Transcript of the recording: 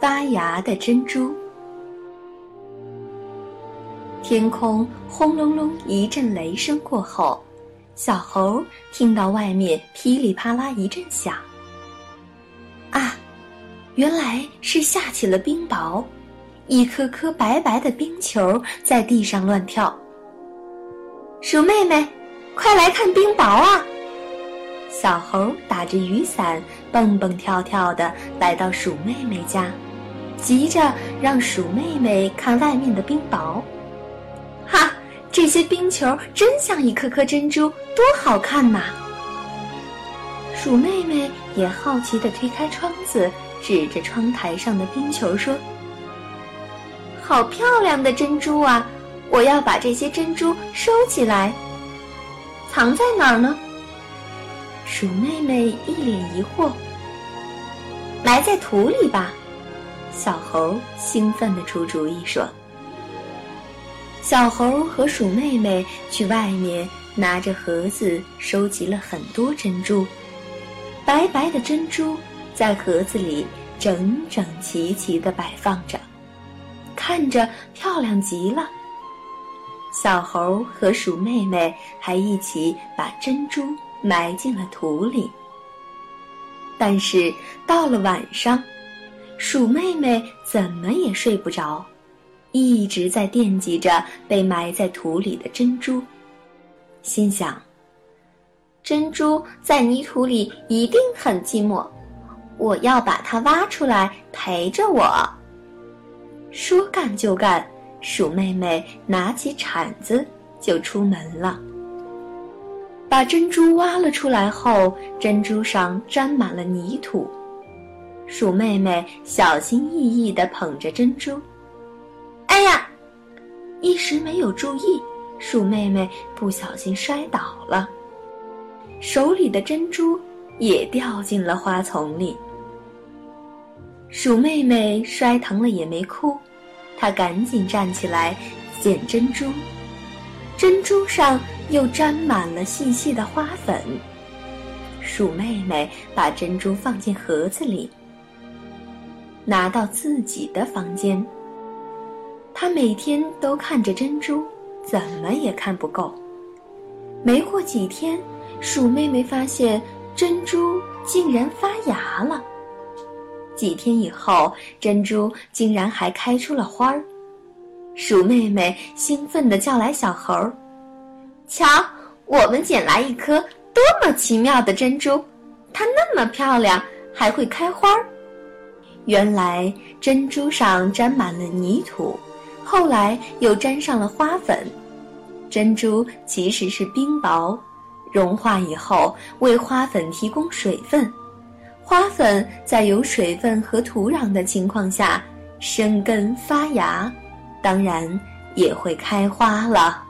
发芽的珍珠。天空轰隆隆一阵雷声过后，小猴听到外面噼里啪啦一阵响。啊，原来是下起了冰雹，一颗颗白白的冰球在地上乱跳。鼠妹妹，快来看冰雹啊！小猴打着雨伞，蹦蹦跳跳的来到鼠妹妹家，急着让鼠妹妹看外面的冰雹。哈，这些冰球真像一颗颗珍珠，多好看呐！鼠妹妹也好奇地推开窗子，指着窗台上的冰球说：“好漂亮的珍珠啊！我要把这些珍珠收起来，藏在哪儿呢？”鼠妹妹一脸疑惑：“埋在土里吧。”小猴兴奋地出主意说。小猴和鼠妹妹去外面拿着盒子，收集了很多珍珠。白白的珍珠在盒子里整整齐齐地摆放着，看着漂亮极了。小猴和鼠妹妹还一起把珍珠埋进了土里。但是到了晚上，鼠妹妹怎么也睡不着。一直在惦记着被埋在土里的珍珠，心想：珍珠在泥土里一定很寂寞，我要把它挖出来陪着我。说干就干，鼠妹妹拿起铲子就出门了。把珍珠挖了出来后，珍珠上沾满了泥土，鼠妹妹小心翼翼地捧着珍珠。哎呀！一时没有注意，鼠妹妹不小心摔倒了，手里的珍珠也掉进了花丛里。鼠妹妹摔疼了也没哭，她赶紧站起来捡珍珠，珍珠上又沾满了细细的花粉。鼠妹妹把珍珠放进盒子里，拿到自己的房间。他每天都看着珍珠，怎么也看不够。没过几天，鼠妹妹发现珍珠竟然发芽了。几天以后，珍珠竟然还开出了花儿。鼠妹妹兴奋地叫来小猴：“瞧，我们捡来一颗多么奇妙的珍珠！它那么漂亮，还会开花儿。原来珍珠上沾满了泥土。”后来又沾上了花粉，珍珠其实是冰雹，融化以后为花粉提供水分，花粉在有水分和土壤的情况下生根发芽，当然也会开花了。